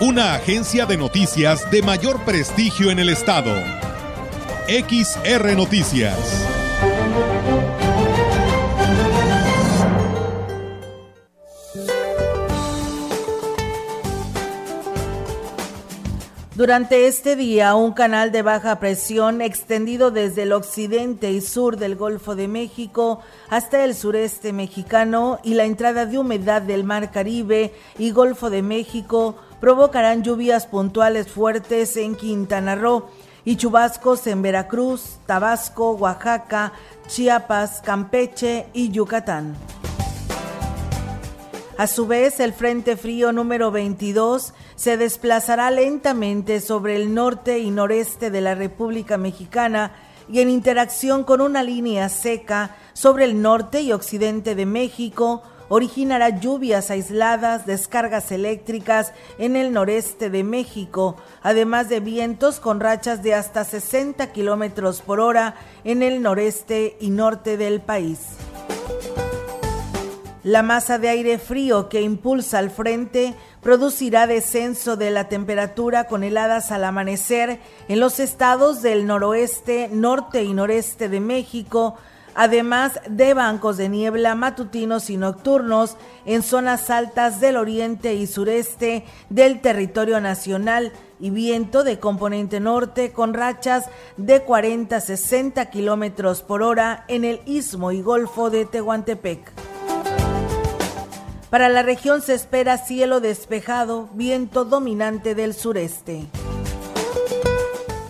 Una agencia de noticias de mayor prestigio en el estado. XR Noticias. Durante este día, un canal de baja presión extendido desde el occidente y sur del Golfo de México hasta el sureste mexicano y la entrada de humedad del Mar Caribe y Golfo de México provocarán lluvias puntuales fuertes en Quintana Roo y chubascos en Veracruz, Tabasco, Oaxaca, Chiapas, Campeche y Yucatán. A su vez, el Frente Frío número 22 se desplazará lentamente sobre el norte y noreste de la República Mexicana y en interacción con una línea seca sobre el norte y occidente de México, originará lluvias aisladas, descargas eléctricas en el noreste de México, además de vientos con rachas de hasta 60 kilómetros por hora en el noreste y norte del país. La masa de aire frío que impulsa al frente producirá descenso de la temperatura con heladas al amanecer en los estados del noroeste, norte y noreste de México, además de bancos de niebla matutinos y nocturnos en zonas altas del oriente y sureste del territorio nacional y viento de componente norte con rachas de 40 a 60 kilómetros por hora en el istmo y golfo de Tehuantepec. Para la región se espera cielo despejado, viento dominante del sureste.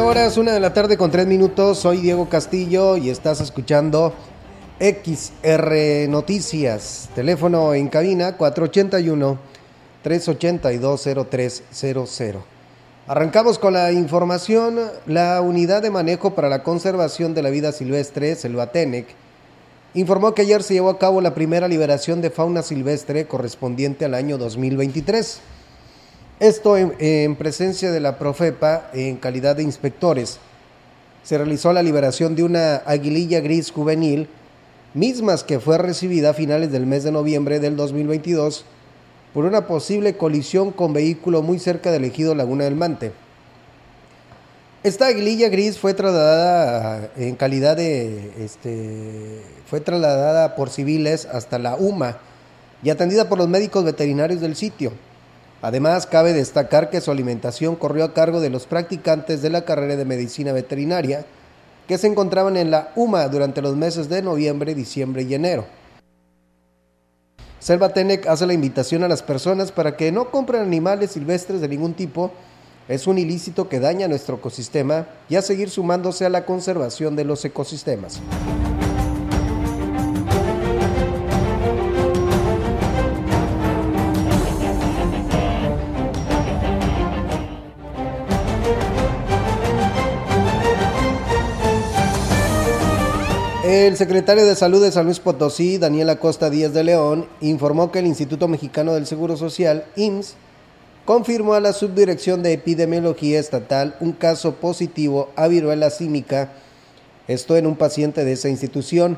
Horas, una de la tarde con tres minutos. Soy Diego Castillo y estás escuchando XR Noticias. Teléfono en cabina 481-382-0300. Arrancamos con la información. La Unidad de Manejo para la Conservación de la Vida Silvestre, Selvatenec, informó que ayer se llevó a cabo la primera liberación de fauna silvestre correspondiente al año 2023. Esto en, presencia de la Profepa en calidad de inspectores. Se realizó la liberación de una aguililla gris juvenil, mismas que fue recibida a finales del mes de noviembre del 2022 por una posible colisión con vehículo muy cerca del ejido Laguna del Mante. Esta aguililla gris fue trasladada en calidad de este fue trasladada por civiles hasta la UMA y atendida por los médicos veterinarios del sitio. Además, cabe destacar que su alimentación corrió a cargo de los practicantes de la carrera de medicina veterinaria que se encontraban en la UMA durante los meses de noviembre, diciembre y enero. Selvatenec hace la invitación a las personas para que no compren animales silvestres de ningún tipo. Es un ilícito que daña nuestro ecosistema y a seguir sumándose a la conservación de los ecosistemas. El secretario de Salud de San Luis Potosí, Daniel Acosta Díaz de León, informó que el Instituto Mexicano del Seguro Social, IMSS, confirmó a la Subdirección de Epidemiología Estatal un caso positivo a viruela símica, esto en un paciente de esa institución,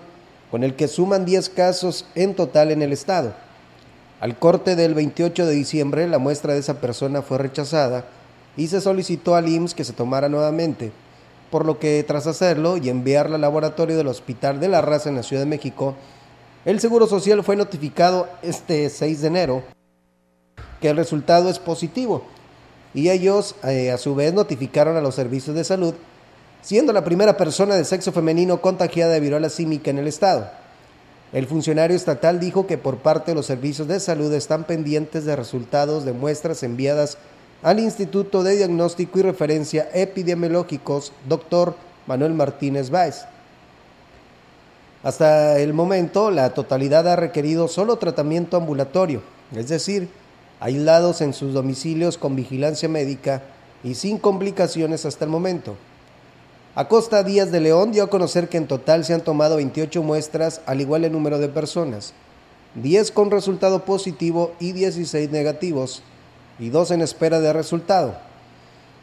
con el que suman 10 casos en total en el estado. Al corte del 28 de diciembre, la muestra de esa persona fue rechazada y se solicitó al IMSS que se tomara nuevamente por lo que tras hacerlo y enviarla al laboratorio del Hospital de la Raza en la Ciudad de México, el Seguro Social fue notificado este 6 de enero que el resultado es positivo y ellos eh, a su vez notificaron a los servicios de salud, siendo la primera persona de sexo femenino contagiada de viruela símica en el estado. El funcionario estatal dijo que por parte de los servicios de salud están pendientes de resultados de muestras enviadas al Instituto de Diagnóstico y Referencia Epidemiológicos, doctor Manuel Martínez Báez. Hasta el momento, la totalidad ha requerido solo tratamiento ambulatorio, es decir, aislados en sus domicilios con vigilancia médica y sin complicaciones hasta el momento. Acosta Díaz de León dio a conocer que en total se han tomado 28 muestras, al igual el número de personas, 10 con resultado positivo y 16 negativos, y 2 en espera de resultado.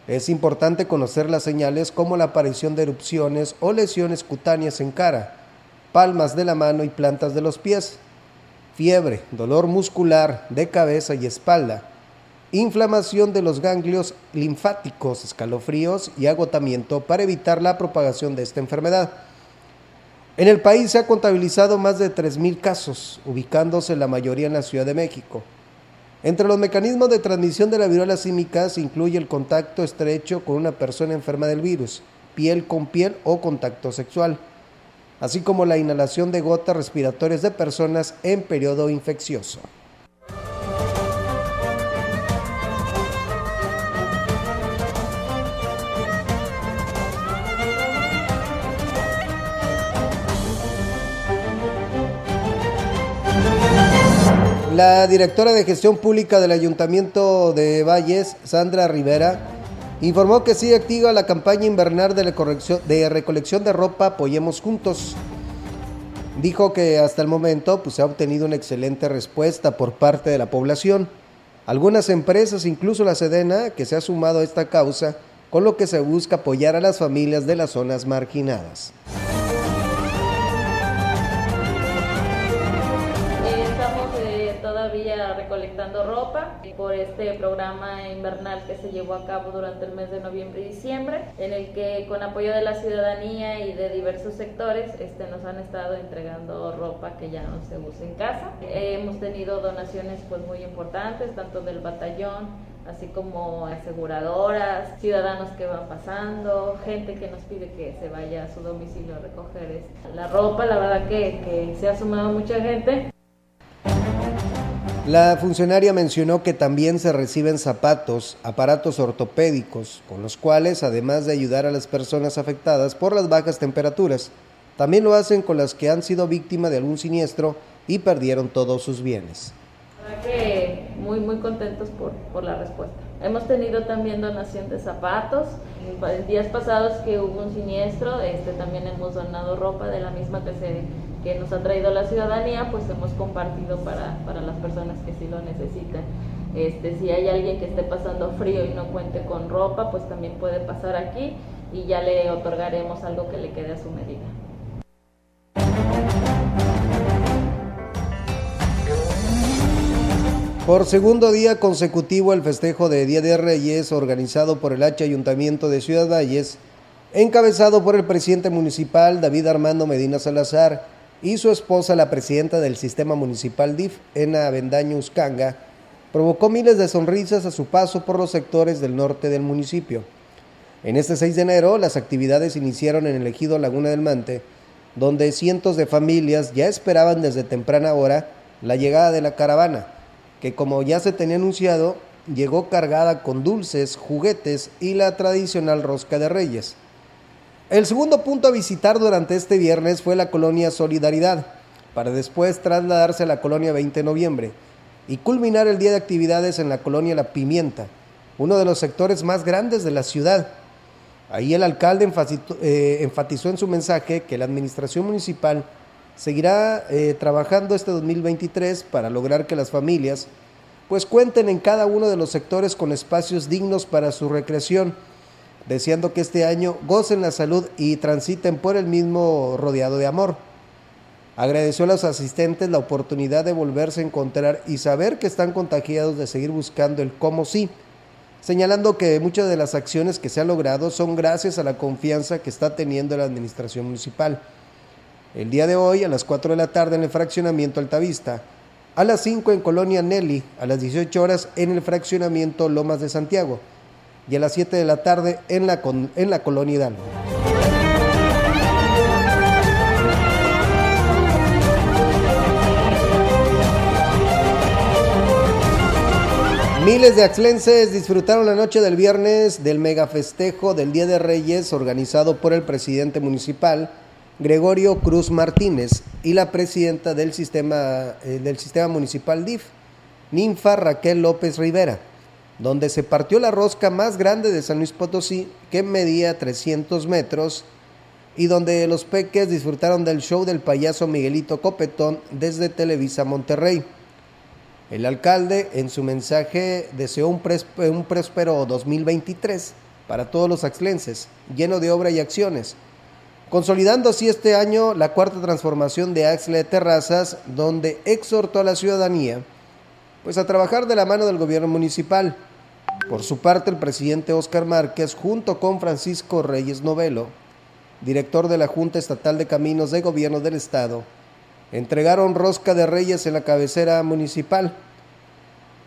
Es importante conocer las señales como la aparición de erupciones o lesiones cutáneas en cara, palmas de la mano y plantas de los pies, fiebre, dolor muscular de cabeza y espalda, inflamación de los ganglios linfáticos, escalofríos y agotamiento para evitar la propagación de esta enfermedad. En el país se ha contabilizado más de 3.000 casos, ubicándose la mayoría en la Ciudad de México. Entre los mecanismos de transmisión de la viruela símica se incluye el contacto estrecho con una persona enferma del virus, piel con piel o contacto sexual, así como la inhalación de gotas respiratorias de personas en periodo infeccioso. La directora de gestión pública del Ayuntamiento de Valles, Sandra Rivera, informó que sigue activa la campaña invernal de, recolección de ropa Apoyemos Juntos. Dijo que hasta el momento pues, se ha obtenido una excelente respuesta por parte de la población. Algunas empresas, incluso la Sedena, que se ha sumado a esta causa, con lo que se busca apoyar a las familias de las zonas marginadas. Recolectando ropa por este programa invernal que se llevó a cabo durante el mes de noviembre y diciembre, en el que con apoyo de la ciudadanía y de diversos sectores este, nos han estado entregando ropa que ya no se usa en casa. hemos tenido donaciones pues muy importantes, tanto del batallón, así como aseguradoras, ciudadanos que van pasando, gente que nos pide que se vaya a su domicilio a recoger la ropa, la verdad que, que se ha sumado mucha gente. La funcionaria mencionó que también se reciben zapatos, aparatos ortopédicos, con los cuales, además de ayudar a las personas afectadas por las bajas temperaturas, también lo hacen con las que han sido víctimas de algún siniestro y perdieron todos sus bienes. Muy, muy contentos por, por la respuesta. Hemos tenido también donación de zapatos. Días pasados que hubo un siniestro, este, también hemos donado ropa de la misma que se que nos ha traído la ciudadanía, pues hemos compartido para, para las personas que sí lo necesitan. Este, si hay alguien que esté pasando frío y no cuente con ropa, pues también puede pasar aquí y ya le otorgaremos algo que le quede a su medida. Por segundo día consecutivo el festejo de Día de Reyes organizado por el H Ayuntamiento de Ciudad Valles, encabezado por el presidente municipal David Armando Medina Salazar, y su esposa, la presidenta del sistema municipal DIF, Ena Avendaño Uscanga, provocó miles de sonrisas a su paso por los sectores del norte del municipio. En este 6 de enero, las actividades iniciaron en el ejido Laguna del Mante, donde cientos de familias ya esperaban desde temprana hora la llegada de la caravana, que como ya se tenía anunciado, llegó cargada con dulces, juguetes y la tradicional rosca de reyes. El segundo punto a visitar durante este viernes fue la colonia Solidaridad, para después trasladarse a la colonia 20 de noviembre y culminar el día de actividades en la colonia La Pimienta, uno de los sectores más grandes de la ciudad. Ahí el alcalde eh, enfatizó en su mensaje que la administración municipal seguirá eh, trabajando este 2023 para lograr que las familias pues cuenten en cada uno de los sectores con espacios dignos para su recreación deseando que este año gocen la salud y transiten por el mismo rodeado de amor. Agradeció a los asistentes la oportunidad de volverse a encontrar y saber que están contagiados de seguir buscando el cómo sí, señalando que muchas de las acciones que se han logrado son gracias a la confianza que está teniendo la administración municipal. El día de hoy, a las 4 de la tarde, en el fraccionamiento Altavista, a las 5 en Colonia Nelly, a las 18 horas en el fraccionamiento Lomas de Santiago. Y a las 7 de la tarde en la, en la Colonia Hidalgo. Miles de axlenses disfrutaron la noche del viernes del megafestejo del Día de Reyes organizado por el presidente municipal Gregorio Cruz Martínez y la presidenta del sistema, eh, del sistema municipal DIF, Ninfa Raquel López Rivera, donde se partió la rosca más grande de San Luis Potosí que medía 300 metros y donde los peques disfrutaron del show del payaso Miguelito Copetón desde Televisa Monterrey. El alcalde en su mensaje deseó un, un próspero 2023 para todos los axlenses, lleno de obra y acciones, consolidando así este año la cuarta transformación de Axle Terrazas, donde exhortó a la ciudadanía pues a trabajar de la mano del gobierno municipal. Por su parte, el presidente Óscar Márquez, junto con Francisco Reyes Novelo, director de la Junta Estatal de Caminos de Gobierno del Estado, entregaron rosca de reyes en la cabecera municipal.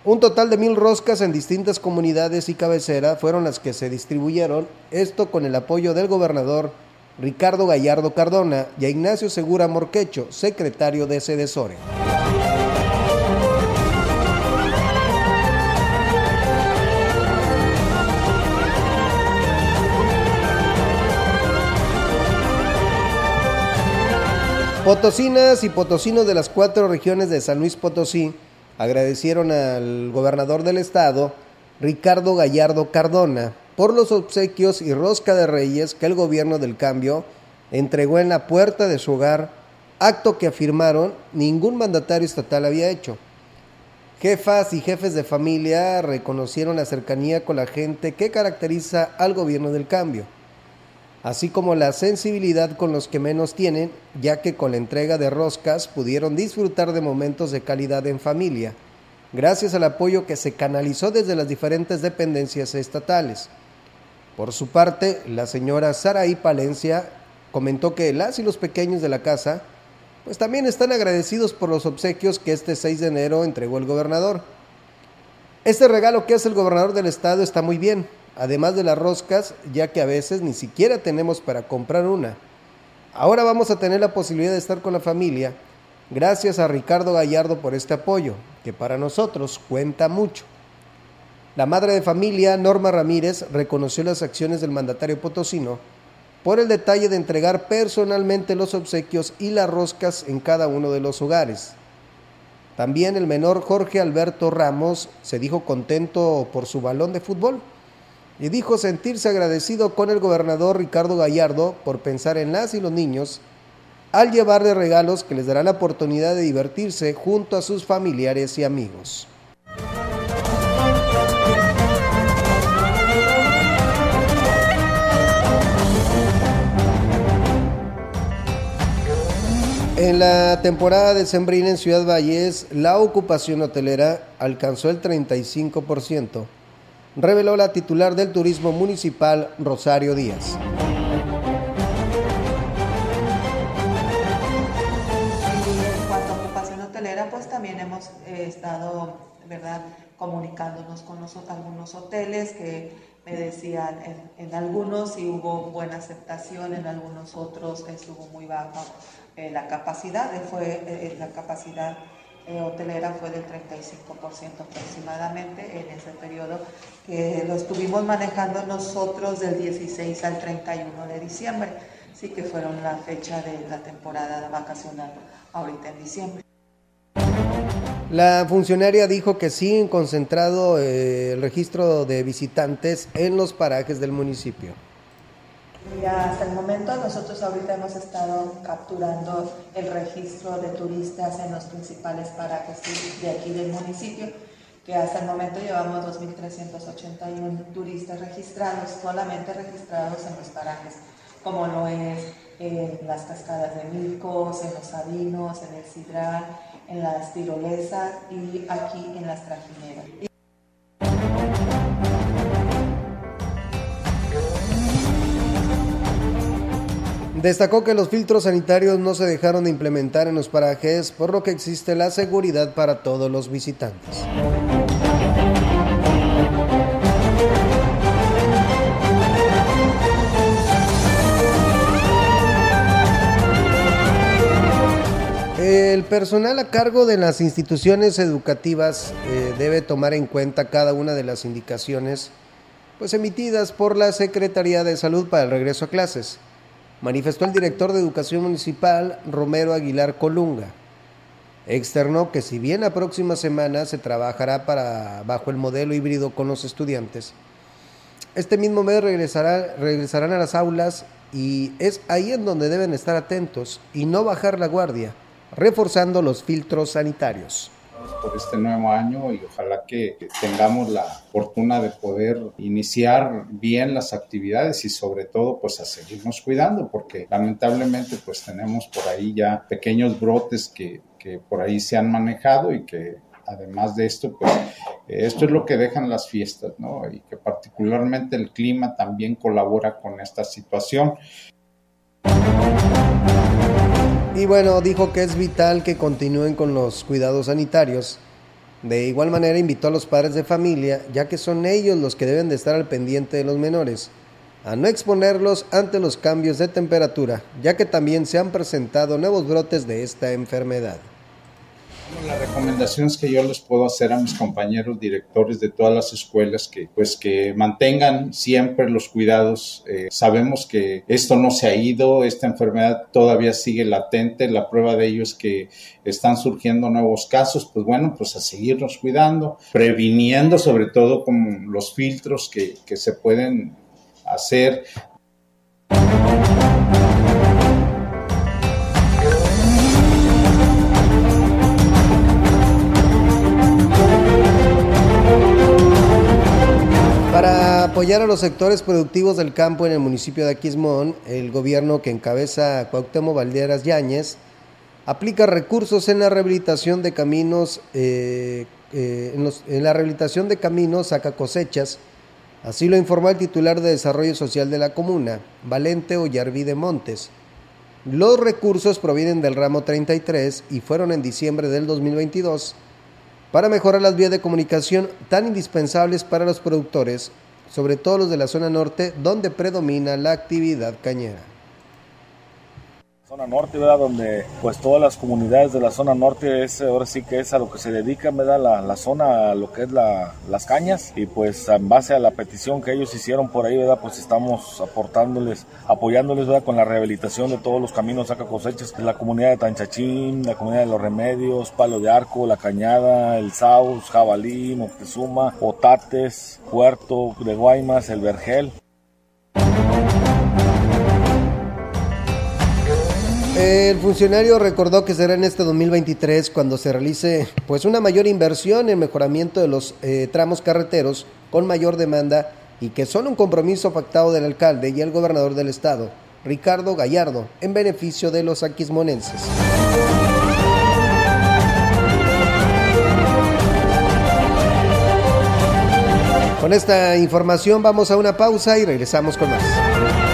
Un total de mil roscas en distintas comunidades y cabecera fueron las que se distribuyeron, esto con el apoyo del gobernador Ricardo Gallardo Cardona y a Ignacio Segura Morquecho, secretario de Sedesore. Potosinas y potosinos de las cuatro regiones de San Luis Potosí agradecieron al gobernador del estado, Ricardo Gallardo Cardona, por los obsequios y rosca de reyes que el gobierno del cambio entregó en la puerta de su hogar, acto que afirmaron ningún mandatario estatal había hecho. Jefas y jefes de familia reconocieron la cercanía con la gente que caracteriza al gobierno del cambio así como la sensibilidad con los que menos tienen, ya que con la entrega de roscas pudieron disfrutar de momentos de calidad en familia, gracias al apoyo que se canalizó desde las diferentes dependencias estatales. Por su parte, la señora Saraí Palencia comentó que las y los pequeños de la casa pues también están agradecidos por los obsequios que este 6 de enero entregó el gobernador. Este regalo que hace el gobernador del estado está muy bien, además de las roscas, ya que a veces ni siquiera tenemos para comprar una. Ahora vamos a tener la posibilidad de estar con la familia. Gracias a Ricardo Gallardo por este apoyo, que para nosotros cuenta mucho. La madre de familia, Norma Ramírez, reconoció las acciones del mandatario potosino por el detalle de entregar personalmente los obsequios y las roscas en cada uno de los hogares. También el menor Jorge Alberto Ramos se dijo contento por su balón de fútbol y dijo sentirse agradecido con el gobernador Ricardo Gallardo por pensar en las y los niños al llevarle regalos que les darán la oportunidad de divertirse junto a sus familiares y amigos. En la temporada de Sembrina en Ciudad Valles, la ocupación hotelera alcanzó el 35% reveló la titular del turismo municipal, Rosario Díaz. En cuanto a ocupación hotelera, pues también hemos eh, estado, ¿verdad?, comunicándonos con algunos hoteles que me decían, en, algunos sí hubo buena aceptación, en algunos otros estuvo muy baja eh, la capacidad, fue eh, la capacidad eh, hotelera fue del 35% aproximadamente en ese periodo que lo estuvimos manejando nosotros del 16 al 31 de diciembre, sí que fueron la fecha de la temporada vacacional ahorita en diciembre. La funcionaria dijo que siguen concentrado eh, el registro de visitantes en los parajes del municipio. Y hasta el momento nosotros ahorita hemos estado capturando el registro de turistas en los principales parajes de aquí del municipio, que hasta el momento llevamos 2.381 turistas registrados, solamente registrados en los parajes, como lo es en las cascadas de Milcos, en los Sabinos, en el Sidral, en las tirolesas y aquí en las trajineras. Destacó que los filtros sanitarios no se dejaron de implementar en los parajes, por lo que existe la seguridad para todos los visitantes. El personal a cargo de las instituciones educativas eh, debe tomar en cuenta cada una de las indicaciones pues, emitidas por la Secretaría de Salud para el regreso a clases, manifestó el director de Educación Municipal, Romero Aguilar Colunga. Externó que si bien la próxima semana se trabajará para, bajo el modelo híbrido con los estudiantes, este mismo mes regresará, regresarán a las aulas y es ahí en donde deben estar atentos y no bajar la guardia reforzando los filtros sanitarios por este nuevo año y ojalá que tengamos la fortuna de poder iniciar bien las actividades y sobre todo pues a seguirnos cuidando porque lamentablemente pues tenemos por ahí ya pequeños brotes que, que por ahí se han manejado y que además de esto pues esto es lo que dejan las fiestas, ¿no? Y que particularmente el clima también colabora con esta situación. Y bueno, dijo que es vital que continúen con los cuidados sanitarios. De igual manera invitó a los padres de familia, ya que son ellos los que deben de estar al pendiente de los menores, a no exponerlos ante los cambios de temperatura, ya que también se han presentado nuevos brotes de esta enfermedad. La recomendación es que yo les puedo hacer a mis compañeros directores de todas las escuelas que pues que mantengan siempre los cuidados. Eh, sabemos que esto no se ha ido, esta enfermedad todavía sigue latente, la prueba de ello es que están surgiendo nuevos casos, pues bueno, pues a seguirnos cuidando, previniendo sobre todo con los filtros que, que se pueden hacer apoyar a los sectores productivos del campo en el municipio de Aquismón, el gobierno que encabeza Cuauhtémoc Valderas Yáñez aplica recursos en la rehabilitación de caminos, eh, eh, en, la rehabilitación de caminos saca cosechas. Así lo informó el titular de Desarrollo Social de la comuna, Valente Ollarvide Montes. Los recursos provienen del ramo 33 y fueron en diciembre del 2022 para mejorar las vías de comunicación tan indispensables para los productores sobre todo los de la zona norte, donde predomina la actividad cañera. Zona norte, ¿verdad? Donde pues todas las comunidades de la zona norte es ahora sí que es a lo que se dedica, ¿verdad? La, la zona, a lo que es la, las cañas y pues en base a la petición que ellos hicieron por ahí, ¿verdad? Pues estamos aportándoles, apoyándoles, ¿verdad? Con la rehabilitación de todos los caminos saca cosechas, la comunidad de Tanchachín, la comunidad de Los Remedios, Palo de Arco, La Cañada, El Saus, Jabalí, Moctezuma, Otates, Puerto de Guaymas, El Vergel. El funcionario recordó que será en este 2023 cuando se realice pues una mayor inversión en mejoramiento de los eh, tramos carreteros con mayor demanda y que son un compromiso pactado del alcalde y el gobernador del estado, Ricardo Gallardo, en beneficio de los aquismonenses. Con esta información vamos a una pausa y regresamos con más.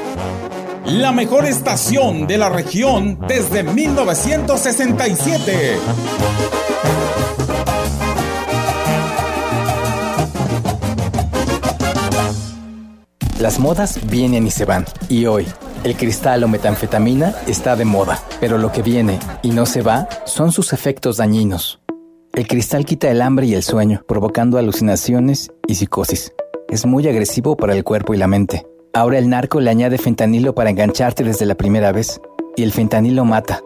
la mejor estación de la región desde 1967. Las modas vienen y se van, y hoy el cristal o metanfetamina está de moda, pero lo que viene y no se va son sus efectos dañinos. El cristal quita el hambre y el sueño, provocando alucinaciones y psicosis. Es muy agresivo para el cuerpo y la mente. Ahora el narco le añade fentanilo para engancharte desde la primera vez. Y el fentanilo mata.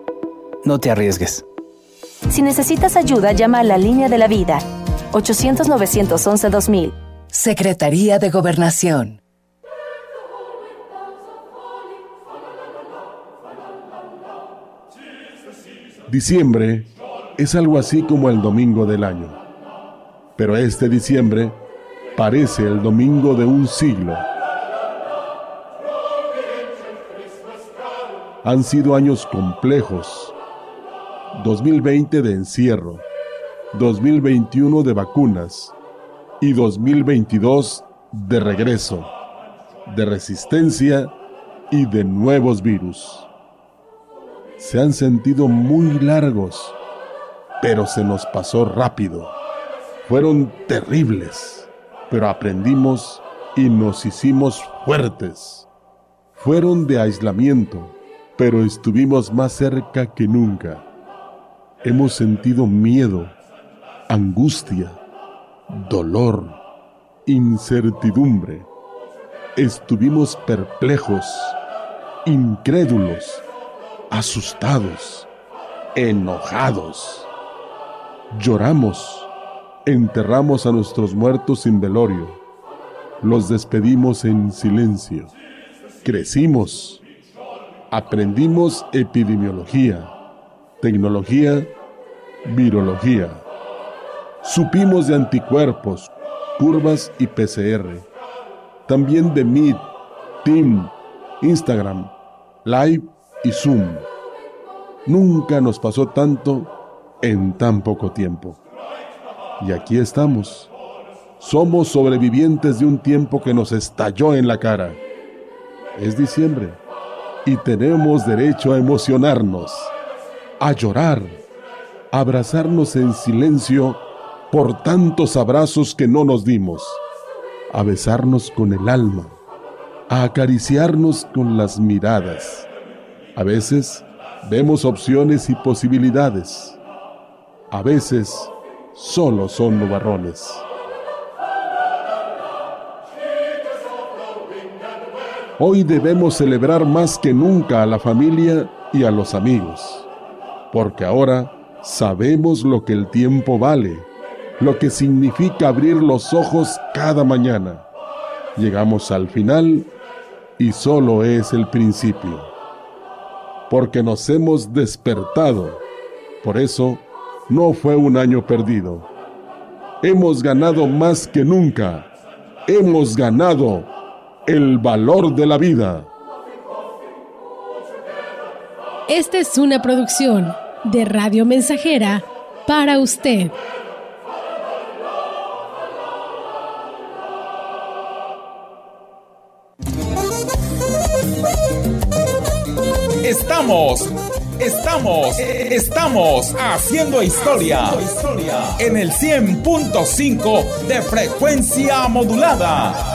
no te arriesgues. Si necesitas ayuda, llama a la línea de la vida 800-911-2000. Secretaría de Gobernación. Diciembre es algo así como el domingo del año. Pero este diciembre parece el domingo de un siglo. Han sido años complejos. 2020 de encierro, 2021 de vacunas y 2022 de regreso, de resistencia y de nuevos virus. Se han sentido muy largos, pero se nos pasó rápido. Fueron terribles, pero aprendimos y nos hicimos fuertes. Fueron de aislamiento, pero estuvimos más cerca que nunca. Hemos sentido miedo, angustia, dolor, incertidumbre. Estuvimos perplejos, incrédulos, asustados, enojados. Lloramos, enterramos a nuestros muertos sin velorio, los despedimos en silencio. Crecimos, aprendimos epidemiología, tecnología, virología. Supimos de anticuerpos, curvas y PCR. También de Meet, Team, Instagram, Live y Zoom. Nunca nos pasó tanto en tan poco tiempo. Y aquí estamos. Somos sobrevivientes de un tiempo que nos estalló en la cara. Es diciembre y tenemos derecho a emocionarnos, a llorar, a abrazarnos en silencio por tantos abrazos que no nos dimos, a besarnos con el alma, a acariciarnos con las miradas. A veces vemos opciones y posibilidades. A veces solo son nubarrones. Hoy debemos celebrar más que nunca a la familia y a los amigos, porque ahora sabemos lo que el tiempo vale, lo que significa abrir los ojos cada mañana. Llegamos al final y solo es el principio, porque nos hemos despertado. Por eso, no fue un año perdido. Hemos ganado más que nunca. Hemos ganado el valor de la vida. Esta es una producción de Radio Mensajera para usted. Estamos, estamos, estamos haciendo historia en el 100.5 de frecuencia modulada.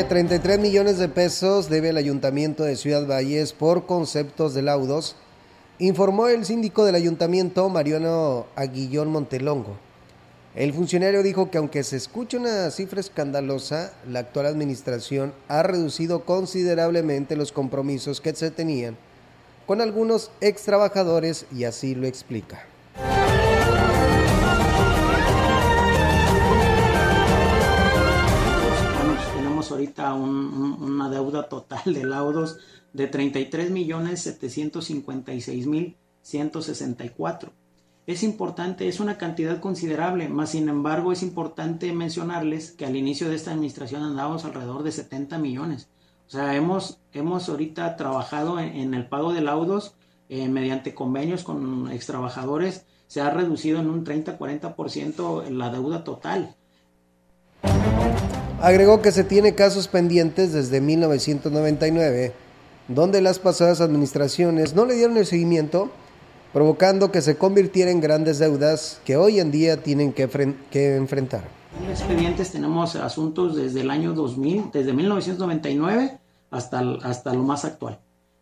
De 33 millones de pesos debe el Ayuntamiento de Ciudad Valles por conceptos de laudos, informó el síndico del ayuntamiento Mariano Aguillón Montelongo. El funcionario dijo que aunque se escucha una cifra escandalosa, la actual administración ha reducido considerablemente los compromisos que se tenían con algunos ex trabajadores y así lo explica. Ahorita una deuda total de laudos de 33 millones 756 mil 164. Es importante, es una cantidad considerable, más sin embargo es importante mencionarles que al inicio de esta administración andábamos alrededor de 70 millones. O sea, hemos, hemos ahorita trabajado en, el pago de laudos eh, mediante convenios con extrabajadores, se ha reducido en un 30-40% la deuda total. Agregó que se tiene casos pendientes desde 1999, donde las pasadas administraciones no le dieron el seguimiento, provocando que se convirtiera en grandes deudas que hoy en día tienen que, enfrentar. En expedientes tenemos asuntos desde el año 2000, desde 1999 hasta, hasta lo más actual.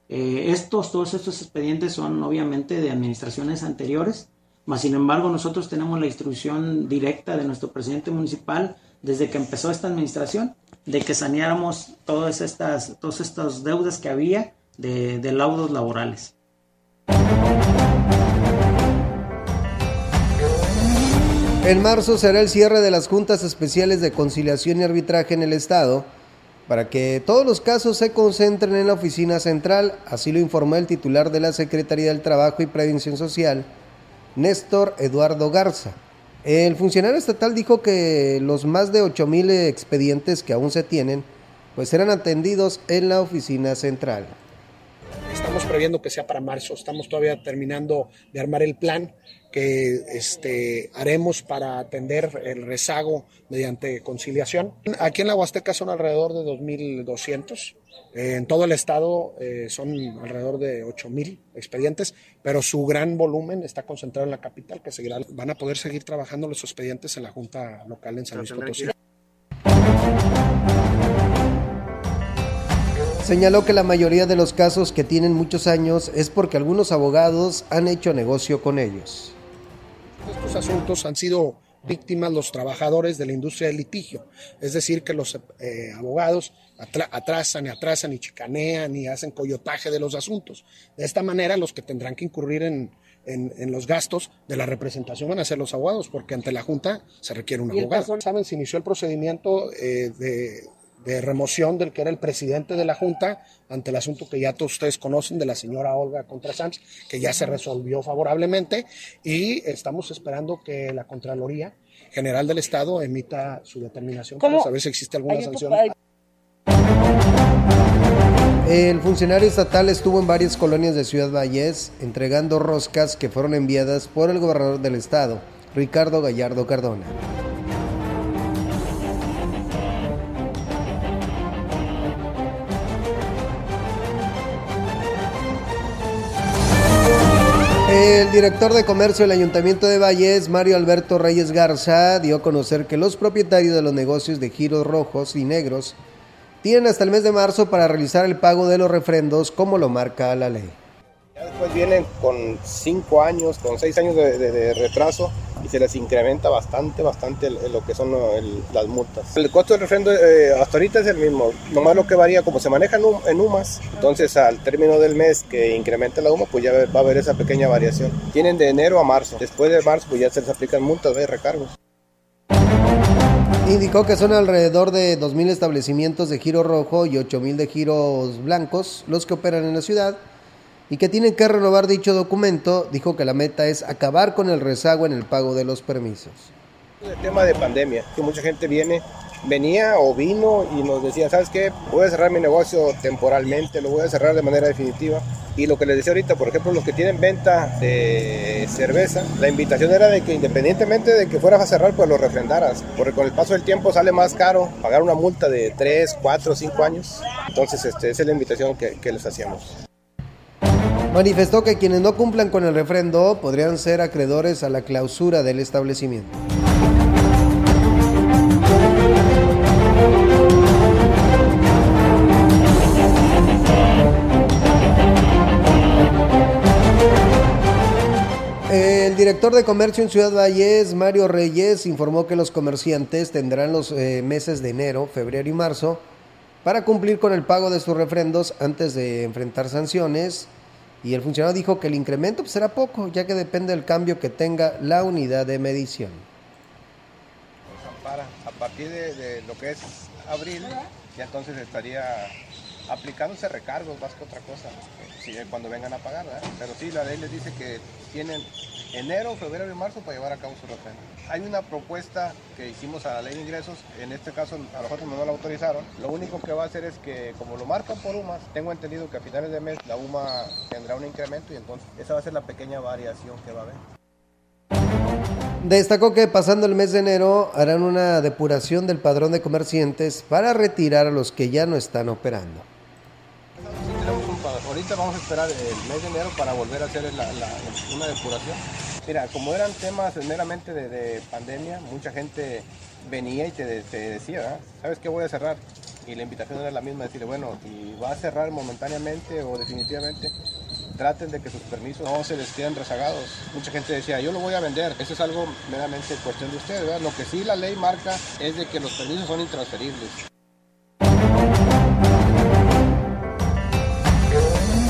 Eh, estos, todos estos expedientes son obviamente de administraciones anteriores, mas sin embargo nosotros tenemos la instrucción directa de nuestro presidente municipal desde que empezó esta administración de que saneáramos todas estas, todas estas deudas que había de, de laudos laborales. En marzo será el cierre de las juntas especiales de conciliación y arbitraje en el Estado para que todos los casos se concentren en la oficina central, así lo informó el titular de la Secretaría del Trabajo y Prevención Social, Néstor Eduardo Garza. El funcionario estatal dijo que los más de 8.000 expedientes que aún se tienen, pues serán atendidos en la oficina central. Estamos previendo que sea para marzo, estamos todavía terminando de armar el plan que este, haremos para atender el rezago mediante conciliación. Aquí en la Huasteca son alrededor de 2.200. En todo el estado eh, son alrededor de 8.000 expedientes, pero su gran volumen está concentrado en la capital, que seguirá, van a poder seguir trabajando los expedientes en la Junta Local en San Luis Potosí. Señaló que la mayoría de los casos que tienen muchos años es porque algunos abogados han hecho negocio con ellos. Estos asuntos han sido víctimas los trabajadores de la industria del litigio, es decir, que los eh, abogados atrasan y atrasan y chicanean y hacen coyotaje de los asuntos. De esta manera, los que tendrán que incurrir en, en, los gastos de la representación van a ser los abogados, porque ante la Junta se requiere un abogado. Saben, se inició el procedimiento eh, de de remoción del que era el presidente de la Junta ante el asunto que ya todos ustedes conocen de la señora Olga contra Sanz, que ya se resolvió favorablemente y estamos esperando que la Contraloría General del Estado emita su determinación para saber si existe alguna sanción. El funcionario estatal estuvo en varias colonias de Ciudad Valles entregando roscas que fueron enviadas por el gobernador del estado, Ricardo Gallardo Cardona. El director de comercio del Ayuntamiento de Valles, Mario Alberto Reyes Garza, dio a conocer que los propietarios de los negocios de giros rojos y negros tienen hasta el mes de marzo para realizar el pago de los refrendos como lo marca la ley. Después vienen con cinco años, con seis años de retraso y se les incrementa bastante, bastante lo que son las multas. El costo del refrendo eh, hasta ahorita es el mismo, nomás lo que varía, como se maneja en, UMAS, entonces al término del mes que incrementa la UMA, pues ya va a haber esa pequeña variación. Tienen de enero a marzo, después de marzo pues ya se les aplican multas de recargos. Indicó que son alrededor de 2.000 establecimientos de giro rojo y 8.000 de giros blancos los que operan en la ciudad y que tienen que renovar dicho documento, dijo que la meta es acabar con el rezago en el pago de los permisos. El tema de pandemia, que mucha gente viene, venía o vino y nos decía, ¿sabes qué? Voy a cerrar mi negocio temporalmente, lo voy a cerrar de manera definitiva. Y lo que les decía ahorita, por ejemplo, los que tienen venta de cerveza, la invitación era de que independientemente de que fueras a cerrar, pues lo refrendaras, porque con el paso del tiempo sale más caro pagar una multa de 3, 4, 5 años. Entonces, este, esa es la invitación que, que les hacíamos. Manifestó que quienes no cumplan con el refrendo podrían ser acreedores a la clausura del establecimiento. El director de comercio en Ciudad Valles, Mario Reyes, informó que los comerciantes tendrán los eh, meses de enero, febrero y marzo para cumplir con el pago de sus refrendos antes de enfrentar sanciones y el funcionario dijo que el incremento pues, será poco, ya que depende del cambio que tenga la unidad de medición. a partir de, lo que es abril, ya entonces estaría aplicándose recargos más que otra cosa, cuando vengan a pagar, Pero sí, la ley les dice que tienen enero, febrero y marzo para llevar a cabo su refrendo. Hay una propuesta que hicimos a la ley de ingresos, en este caso a nosotros no la autorizaron. Lo único que va a hacer es que como lo marcan por UMAS, tengo entendido que a finales de mes la UMA tendrá un incremento y entonces esa va a ser la pequeña variación que va a haber. Destacó que pasando el mes de enero harán una depuración del padrón de comerciantes para retirar a los que ya no están operando. Ahorita vamos a esperar el mes de enero para volver a hacer una depuración. Mira, como eran temas meramente de, pandemia, mucha gente venía y te, decía, ¿sabes qué voy a cerrar? Y la invitación era la misma, decirle, bueno, y va a cerrar momentáneamente o definitivamente, traten de que sus permisos no se les queden rezagados. Mucha gente decía, yo lo voy a vender. Eso es algo meramente cuestión de ustedes. Lo que sí la ley marca es de que los permisos son intransferibles.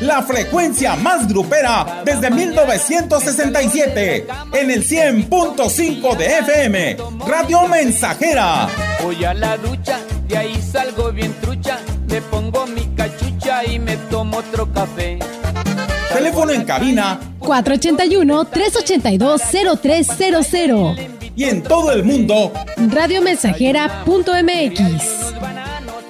La frecuencia más grupera desde 1967, en el 100.5 de FM, Radio Mensajera. Voy a la ducha, de ahí salgo bien trucha, me pongo mi cachucha y me tomo otro café. Teléfono en cabina 481-382-0300 y en todo el mundo radiomensajera.mx.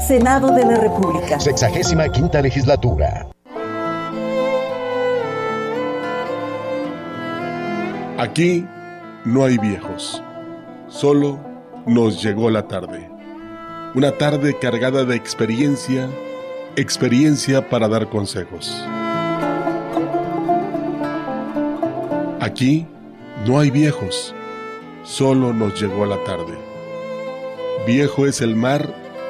Senado de la República. Sexagésima quinta legislatura. Aquí no hay viejos, solo nos llegó la tarde. Una tarde cargada de experiencia, experiencia para dar consejos. Aquí no hay viejos, solo nos llegó la tarde. Viejo es el mar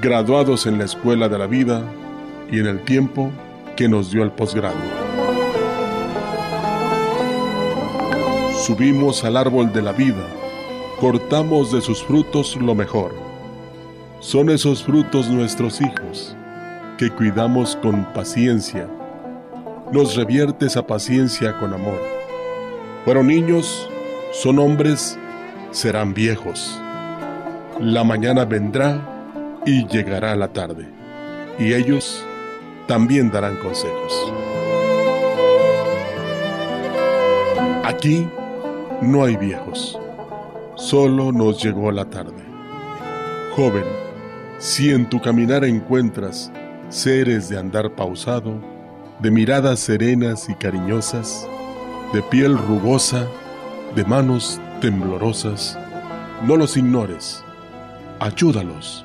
graduados en la escuela de la vida y en el tiempo que nos dio el posgrado. Subimos al árbol de la vida, cortamos de sus frutos lo mejor. Son esos frutos nuestros hijos, que cuidamos con paciencia. Nos revierte esa paciencia con amor. Fueron niños, son hombres, serán viejos. La mañana vendrá y llegará la tarde, y ellos también darán consejos. Aquí no hay viejos, solo nos llegó la tarde. Joven, si en tu caminar encuentras seres de andar pausado, de miradas serenas y cariñosas, de piel rugosa, de manos temblorosas. No los ignores, ayúdalos,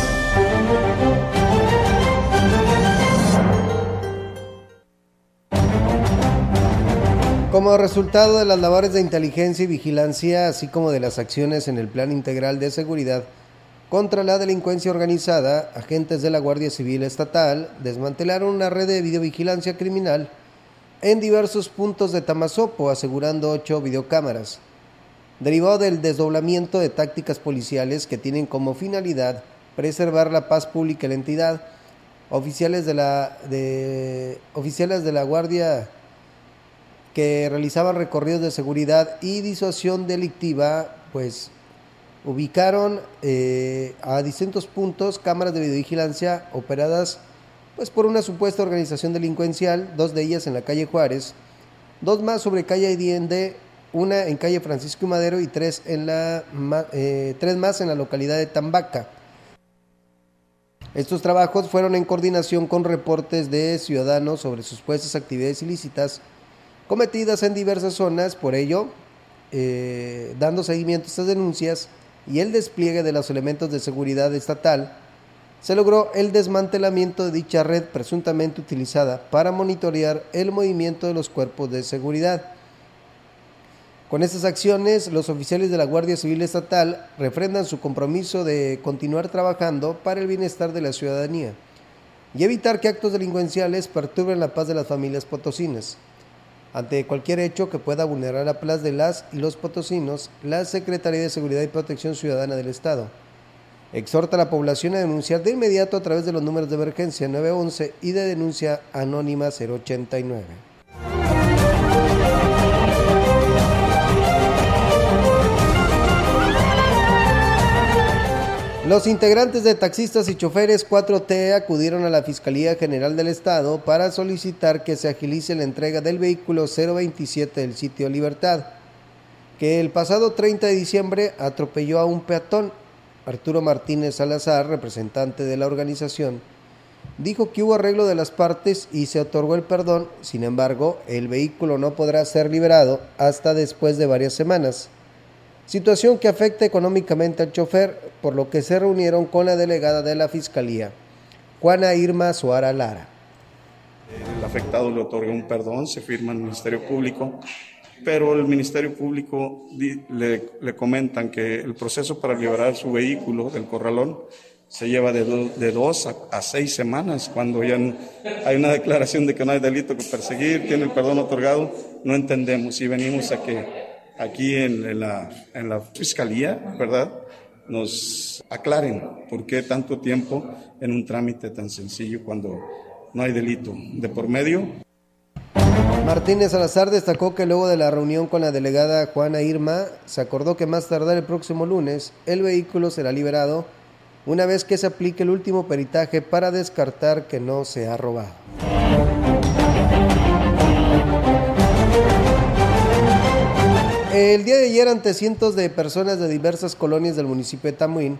Como resultado de las labores de inteligencia y vigilancia, así como de las acciones en el Plan Integral de Seguridad contra la delincuencia organizada, agentes de la Guardia Civil Estatal desmantelaron una red de videovigilancia criminal en diversos puntos de Tamazopo, asegurando ocho videocámaras. Derivado del desdoblamiento de tácticas policiales que tienen como finalidad preservar la paz pública en la entidad, oficiales de la, de, oficiales de la Guardia que realizaban recorridos de seguridad y disuasión delictiva, pues ubicaron eh, a distintos puntos cámaras de videovigilancia operadas pues por una supuesta organización delincuencial, dos de ellas en la calle Juárez, dos más sobre calle Allende, una en calle Francisco Madero y tres, en la, eh, tres más en la localidad de Tambaca. Estos trabajos fueron en coordinación con reportes de ciudadanos sobre supuestas actividades ilícitas cometidas en diversas zonas, por ello, eh, dando seguimiento a estas denuncias y el despliegue de los elementos de seguridad estatal, se logró el desmantelamiento de dicha red presuntamente utilizada para monitorear el movimiento de los cuerpos de seguridad. Con estas acciones, los oficiales de la Guardia Civil Estatal refrendan su compromiso de continuar trabajando para el bienestar de la ciudadanía y evitar que actos delincuenciales perturben la paz de las familias potosinas. Ante cualquier hecho que pueda vulnerar la paz de las y los potosinos, la Secretaría de Seguridad y Protección Ciudadana del Estado exhorta a la población a denunciar de inmediato a través de los números de emergencia 911 y de denuncia anónima 089. Los integrantes de taxistas y choferes 4T acudieron a la Fiscalía General del Estado para solicitar que se agilice la entrega del vehículo 027 del sitio Libertad, que el pasado 30 de diciembre atropelló a un peatón. Arturo Martínez Salazar, representante de la organización, dijo que hubo arreglo de las partes y se otorgó el perdón, sin embargo, el vehículo no podrá ser liberado hasta después de varias semanas situación que afecta económicamente al chofer, por lo que se reunieron con la delegada de la Fiscalía, Juana Irma Suara Lara. El afectado le otorga un perdón, se firma en el Ministerio Público, pero el Ministerio Público le, le comentan que el proceso para liberar su vehículo del corralón se lleva de, dos a, a, seis semanas, cuando ya hay una declaración de que no hay delito que perseguir, tiene el perdón otorgado, no entendemos y venimos a que aquí en, la, en la Fiscalía, ¿verdad? Nos aclaren por qué tanto tiempo en un trámite tan sencillo cuando no hay delito de por medio. Martínez Salazar destacó que luego de la reunión con la delegada Juana Irma, se acordó que más tardar el próximo lunes el vehículo será liberado una vez que se aplique el último peritaje para descartar que no se ha robado. El día de ayer, ante cientos de personas de diversas colonias del municipio de Tamuín,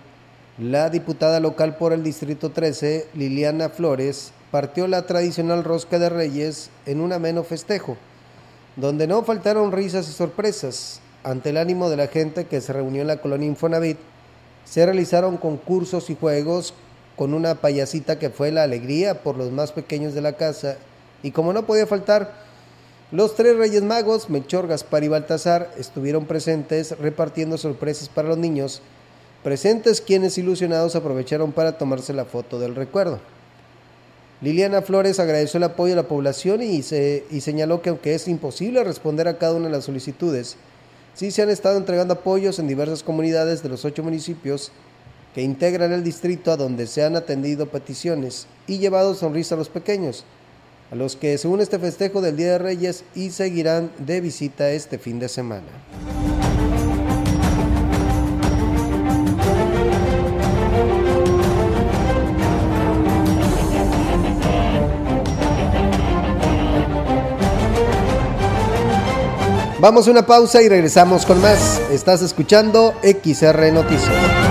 la diputada local por el Distrito 13, Liliana Flores, partió la tradicional rosca de reyes en un ameno festejo, donde no faltaron risas y sorpresas. Ante el ánimo de la gente que se reunió en la colonia Infonavit, se realizaron concursos y juegos con una payasita que fue la alegría por los más pequeños de la casa Y como no podía faltar, los tres Reyes Magos, Melchor, Gaspar y Baltasar, estuvieron presentes repartiendo sorpresas para los niños, presentes quienes ilusionados aprovecharon para tomarse la foto del recuerdo. Liliana Flores agradeció el apoyo de la población y, se, y señaló que aunque es imposible responder a cada una de las solicitudes, sí se han estado entregando apoyos en diversas comunidades de los ocho municipios que integran el distrito a donde se han atendido peticiones y llevado sonrisa a los pequeños, a los que se une este festejo del Día de Reyes y seguirán de visita este fin de semana. Vamos a una pausa y regresamos con más. Estás escuchando XR Noticias.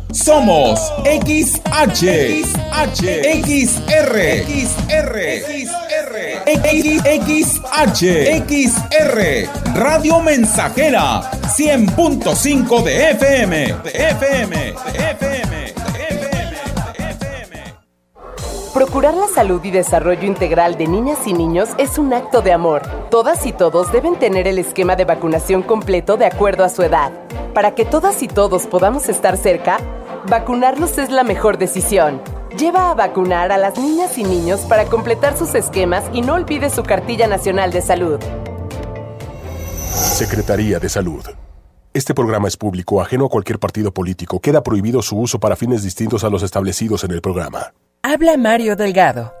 Somos XH, XH, XR, XR, XR, XR, Radio Mensajera, 100.5 de FM, de FM, de FM. Procurar la salud y desarrollo integral de niñas y niños es un acto de amor. Todas y todos deben tener el esquema de vacunación completo de acuerdo a su edad. Para que todas y todos podamos estar cerca, vacunarlos es la mejor decisión. Lleva a vacunar a las niñas y niños para completar sus esquemas y no olvide su cartilla nacional de salud. Secretaría de Salud. Este programa es público, ajeno a cualquier partido político. Queda prohibido su uso para fines distintos a los establecidos en el programa. Habla Mario Delgado.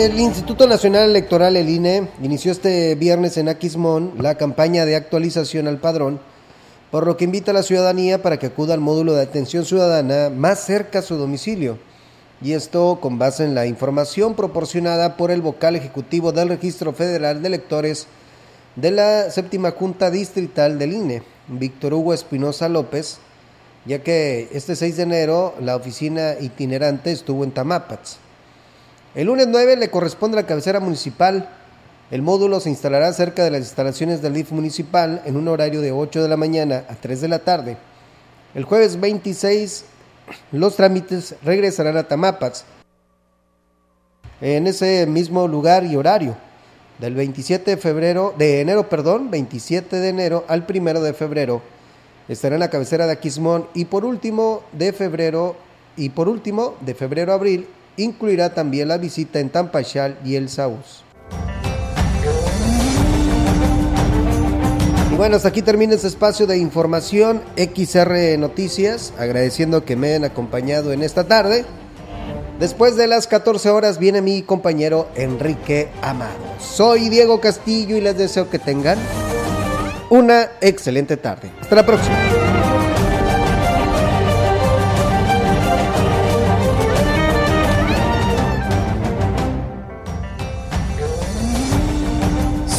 El Instituto Nacional Electoral, el INE, inició este viernes en Aquismón la campaña de actualización al padrón, por lo que invita a la ciudadanía para que acuda al módulo de atención ciudadana más cerca a su domicilio. Y esto con base en la información proporcionada por el vocal ejecutivo del Registro Federal de Electores de la séptima Junta Distrital del INE, Víctor Hugo Espinosa López, ya que este 6 de enero la oficina itinerante estuvo en Tamapats. El lunes 9 le corresponde a la cabecera municipal. El módulo se instalará cerca de las instalaciones del DIF municipal en un horario de 8 de la mañana a 3 de la tarde. El jueves 26 los trámites regresarán a Tamapats en ese mismo lugar y horario del 27 de febrero de enero, perdón, 27 de enero al 1 de febrero estará en la cabecera de Aquismón y por último de febrero y por último de febrero a abril incluirá también la visita en Tampachal y el Saúz. Y bueno, hasta aquí termina este espacio de información XR Noticias, agradeciendo que me hayan acompañado en esta tarde. Después de las 14 horas viene mi compañero Enrique Amado. Soy Diego Castillo y les deseo que tengan una excelente tarde. Hasta la próxima.